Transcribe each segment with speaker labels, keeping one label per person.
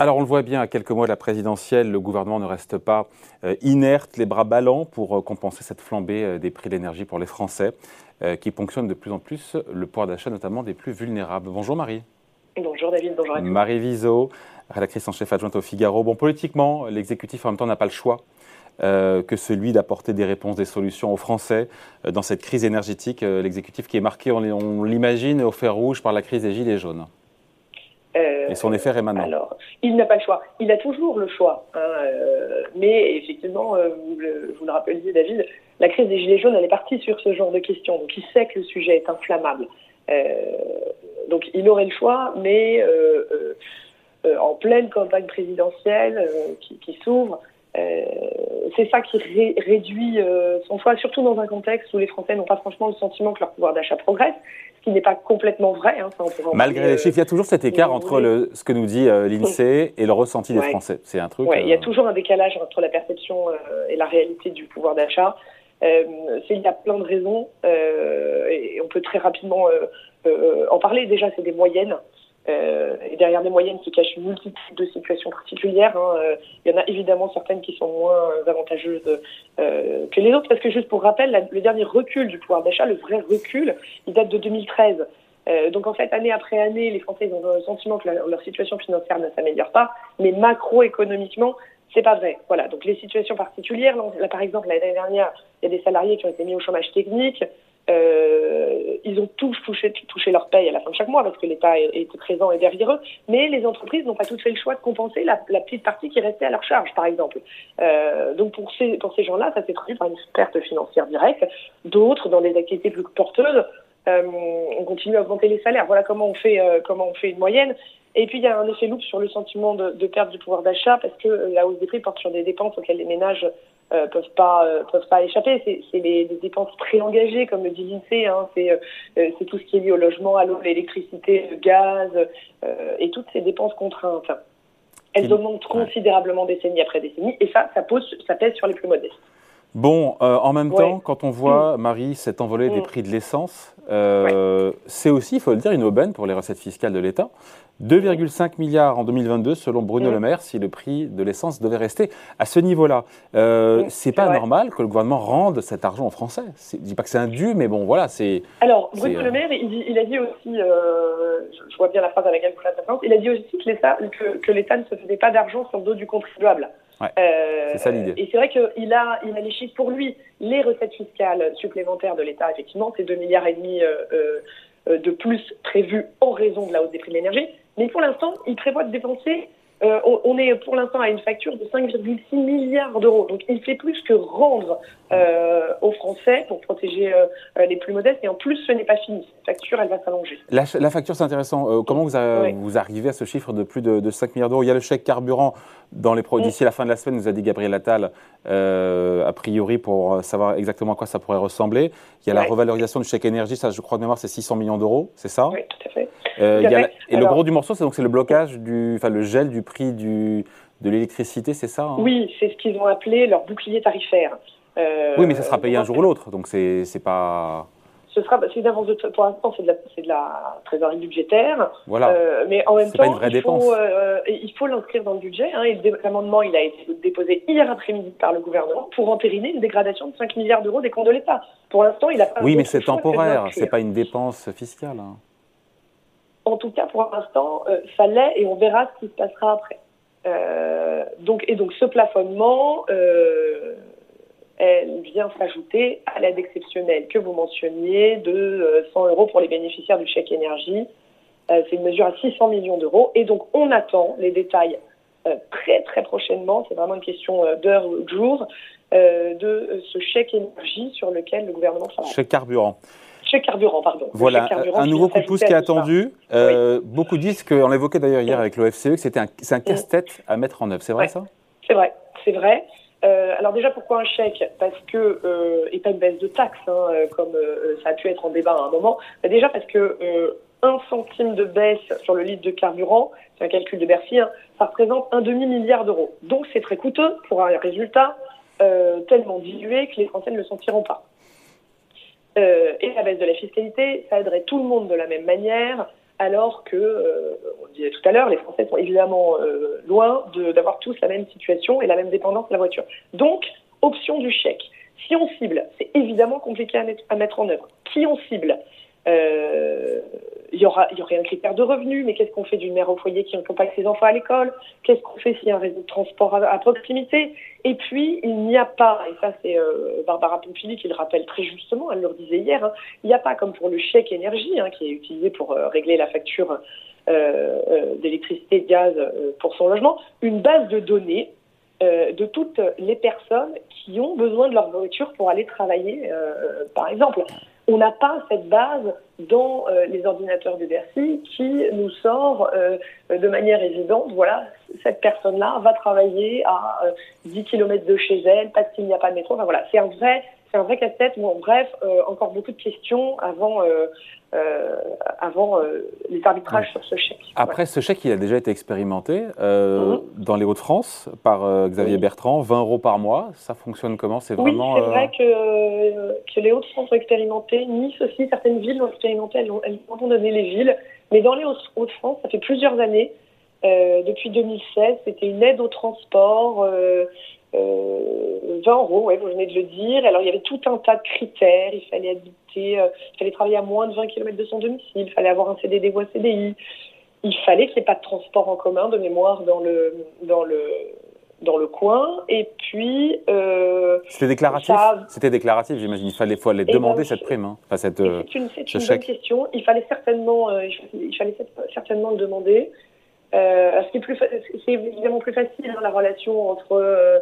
Speaker 1: Alors on le voit bien, à quelques mois de la présidentielle, le gouvernement ne reste pas euh, inerte, les bras ballants pour euh, compenser cette flambée euh, des prix de l'énergie pour les Français, qui ponctionnent de plus en plus le pouvoir d'achat, notamment des plus vulnérables. Bonjour Marie.
Speaker 2: Bonjour David, bonjour à tous.
Speaker 1: Marie Viseau, rédactrice en chef adjointe au Figaro. Bon, politiquement, l'exécutif en même temps n'a pas le choix. que celui d'apporter des réponses, des solutions aux Français dans cette crise énergétique. L'exécutif qui est marqué, on l'imagine, au fer rouge par la crise des Gilets jaunes. Et son effet maintenant
Speaker 2: Alors, il n'a pas le choix. Il a toujours le choix. Hein, euh, mais effectivement, euh, vous, le, vous rappeliez, David, la crise des Gilets jaunes, elle est partie sur ce genre de questions. Donc, il sait que le sujet est inflammable. Euh, donc, il aurait le choix, mais en pleine campagne présidentielle qui s'ouvre, c'est ça qui réduit son choix, surtout dans un contexte où les Français n'ont pas franchement le sentiment que leur pouvoir d'achat progresse ce qui n'est pas complètement vrai. Hein,
Speaker 1: Malgré les chiffres, il y a toujours cet écart entre le, ce que nous dit euh, l'INSEE et le ressenti des Français. C'est un truc.
Speaker 2: Il y a euh, toujours un décalage entre la perception euh, et la réalité du pouvoir d'achat. il y a plein de raisons et on peut très rapidement en parler. Déjà, c'est des moyennes. Euh, et derrière des moyennes se cachent une multitude de situations particulières. Hein. Euh, il y en a évidemment certaines qui sont moins avantageuses euh, que les autres, parce que juste pour rappel, le dernier recul du pouvoir d'achat, le vrai recul, il date de 2013. donc en fait, année après année, les Français ont le sentiment que leur situation financière ne s'améliore pas, mais macroéconomiquement, c'est pas vrai. Voilà. Donc les situations particulières, par exemple l'année dernière, il y a des salariés qui ont été mis au chômage technique. Euh, ils ont tous touché, leur paye à la fin de chaque mois parce que l'État était présent et derrière eux. Mais les entreprises n'ont pas toutes fait le choix de compenser la, petite partie qui restait à leur charge, par exemple. Euh, donc pour ces, gens-là, ça s'est traduit par une perte financière directe. D'autres, dans des activités plus porteuses, euh, on continue à augmenter les salaires. Voilà comment on fait, euh, comment on fait une moyenne. Et puis il y a un effet loupe sur le sentiment de, de perte du pouvoir d'achat parce que la hausse des prix porte sur des dépenses auxquelles les ménages euh, peuvent pas euh, peuvent pas échapper. C'est les, les, dépenses très engagées, comme le dit l'INSEE. Hein. C'est euh, c'est tout ce qui est lié au logement, à l'eau, l'électricité, le gaz et toutes ces dépenses contraintes. Elles augmentent considérablement décennie après décennie, et ça, ça pose, ça pèse sur les plus modestes.
Speaker 1: Bon, en même temps, quand on voit, mm. Marie, cette envolée des mm. prix de l'essence, euh, c'est aussi, il faut le dire, une aubaine pour les recettes fiscales de l'État. 2,5 milliards en 2022 selon Bruno Le Maire si le prix de l'essence devait rester à ce niveau-là. Euh, c'est pas normal que le gouvernement rende cet argent aux Français. Je dis pas que c'est un dû, mais bon, voilà, c'est.
Speaker 2: Alors Bruno Le euh, Maire, il, a dit aussi, euh, je vois bien la phrase à laquelle vous faites il a dit aussi que l'État que, l'État ne se faisait pas d'argent sur le dos du contribuable.
Speaker 1: Euh, c'est ça l'idée.
Speaker 2: Et c'est vrai qu'il a, il a les chiffres pour lui. Les recettes fiscales supplémentaires de l'État, effectivement, c'est 2 milliards et demi de plus prévus en raison de la hausse des prix de l'énergie. Mais pour l'instant, il prévoit de dépenser euh, on, est pour l'instant à une facture de 5,6 milliards d'euros. Donc il fait plus que rendre euh, aux Français pour protéger euh, les plus modestes. Et en plus, ce n'est pas fini. Cette facture, elle va s'allonger.
Speaker 1: La, facture, c'est intéressant. comment vous, vous, arrivez à ce chiffre de plus de, 5 milliards d'euros? Il y a le chèque carburant dans les mm. d'ici la fin de la semaine, nous a dit Gabriel Attal, a priori pour savoir exactement à quoi ça pourrait ressembler. Il y a la revalorisation du chèque énergie, ça je crois de mémoire c'est 600 millions d'euros, c'est ça?
Speaker 2: Oui, tout à fait.
Speaker 1: et le gros du morceau, c'est donc c'est le blocage du, enfin le gel du prix du, de l'électricité, c'est ça hein?
Speaker 2: Oui, c'est ce qu'ils ont appelé leur bouclier tarifaire.
Speaker 1: Euh, oui, mais ça sera payé un jour ou l'autre, donc c'est pas.
Speaker 2: Ce sera, c'est une avance de, pour l'instant, c'est de, la, de la trésorerie budgétaire.
Speaker 1: Voilà.
Speaker 2: Euh, mais en même temps, une vraie il, faut, euh, il faut l'inscrire dans le budget. Hein, l'amendement, il a été déposé hier après-midi par le gouvernement pour entériner une dégradation de 5 milliards d'euros des comptes de l'État. Pour l'instant, il a pas.
Speaker 1: Oui, mais c'est temporaire. C'est pas une dépense fiscale. Hein.
Speaker 2: En tout cas, pour l'instant, ça l'est, et on verra ce qui se passera après. Euh, donc, et donc ce plafonnement, euh, elle vient s'ajouter à l'aide exceptionnelle que vous mentionniez de 100 euh, euros pour les bénéficiaires du chèque énergie. c'est une mesure à 600 millions d'euros. Et donc on attend les détails très très prochainement, c'est vraiment une question d'heure ou de jour, de ce chèque énergie sur lequel le gouvernement travaille.
Speaker 1: Chèque carburant.
Speaker 2: Chèque carburant, pardon.
Speaker 1: Voilà, un nouveau coup de pouce qui est attendu. Euh, beaucoup disent, qu'on l'évoquait d'ailleurs hier avec l'OFCE, que c'était un, casse-tête à mettre en œuvre. C'est vrai ça?
Speaker 2: C'est vrai, c'est vrai. Euh, alors déjà, pourquoi un chèque? Parce que, euh, et pas une baisse de taxes, hein, comme ça a pu être en débat à un moment. déjà parce que un centime de baisse sur le litre de carburant, c'est un calcul de Bercy, hein, ça représente un demi-milliard d'euros. Donc c'est très coûteux pour un résultat tellement dilué que les Français ne le sentiront pas. Euh, et la baisse de la fiscalité, ça aiderait tout le monde de la même manière. alors que, on disait tout à l'heure, les Français sont évidemment loin d'avoir tous la même situation et la même dépendance de la voiture. Donc, option du chèque. Si on cible, c'est évidemment compliqué à mettre, en œuvre. Qui on cible? euh, il y, aura, il y aurait un critère de revenu, mais qu'est-ce qu'on fait d'une mère au foyer qui accompagne ses enfants à l'école? Qu'est-ce qu'on fait s'il y a un réseau de transport à, proximité? Et puis, il n'y a pas, et ça c'est euh, Barbara Pompili qui le rappelle très justement, elle le disait hier, hein, il n'y a pas comme pour le chèque énergie hein, qui est utilisé pour euh, régler la facture d'électricité et de gaz pour son logement, une base de données de toutes les personnes qui ont besoin de leur voiture pour aller travailler, par exemple on n'a pas cette base dans euh, les ordinateurs de Bercy qui nous sort euh, de manière évidente, voilà, cette personne-là va travailler à 10 euh, km de chez elle parce qu'il n'y a pas de métro. Enfin voilà, c'est un vrai, c'est un vrai casse-tête. Bon, bref, encore beaucoup de questions avant euh, avant euh, les arbitrages sur ce chèque.
Speaker 1: Après, ce chèque, il a déjà été expérimenté euh, mhm. dans les Hauts-de-France par Xavier Bertrand, 20 euros par mois. Ça fonctionne comment?
Speaker 2: C'est vraiment. Oui, c'est vrai que, que les Hauts-de-France ont expérimenté. Nice aussi, certaines villes ont expérimenté. Elles ont, elles ont donné les villes. Mais dans les Hauts-de-France, ça fait plusieurs années. depuis 2016, c'était une aide au transport. 20 euros, ouais, vous venez de le dire. Alors il y avait tout un tas de critères. Il fallait habiter, euh, il fallait travailler à moins de 20 km de son domicile, il fallait avoir un CDD ou un CDI. Il fallait qu'il n'y ait pas de transport en commun de mémoire dans le dans le dans le coin. Et puis
Speaker 1: euh, c'était déclaratif? C'était déclaratif, j'imagine. Il fallait aller eh demander ben, cette prime, hein. enfin cette.
Speaker 2: Euh, c'est une, une bonne question. Il fallait certainement il fallait certainement le demander. Euh, c'est évidemment plus facile hein, la relation entre euh,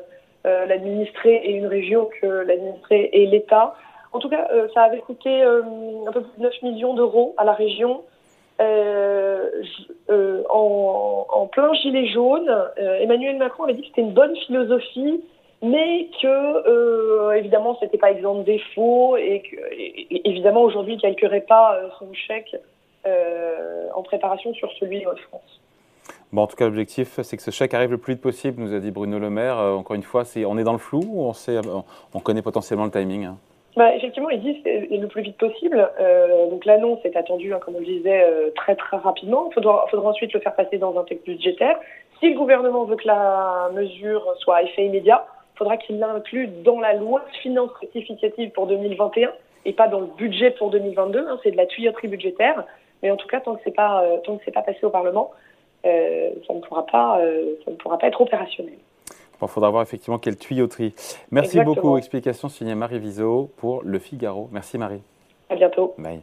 Speaker 2: l'administré et une région que l'administré et l'État. En tout cas, euh, ça avait coûté euh, un peu plus de 9 millions d'euros à la région. en, plein gilet jaune, Emmanuel Macron avait dit que c'était une bonne philosophie, mais que évidemment c'était pas exempt de défauts et que évidemment aujourd'hui il calquerait pas son chèque en préparation sur celui de France.
Speaker 1: Bon, en tout cas, l'objectif, c'est que ce chèque arrive le plus vite possible, nous a dit Bruno Le Maire. Euh, encore une fois, on est dans le flou ou on, sait, on connaît potentiellement le timing hein?
Speaker 2: Bah, effectivement, il dit c'est le plus vite possible. Euh, donc l'annonce est attendue, hein, comme on le disait, euh, très très rapidement. Il faudra, ensuite le faire passer dans un texte budgétaire. Si le gouvernement veut que la mesure soit à effet immédiat, faudra qu'il l'inclue dans la loi de finances rectificative pour 2021 et pas dans le budget pour 2022. Hein, c'est de la tuyauterie budgétaire. Mais en tout cas, tant que c'est pas pas passé au Parlement, euh, ça, ne pourra pas, euh, ça ne pourra pas être opérationnel.
Speaker 1: Il faudra voir effectivement quelle tuyauterie. Merci beaucoup. Explication signée Marie Viseau pour Le Figaro. Merci Marie.
Speaker 2: À bientôt.
Speaker 1: Bye.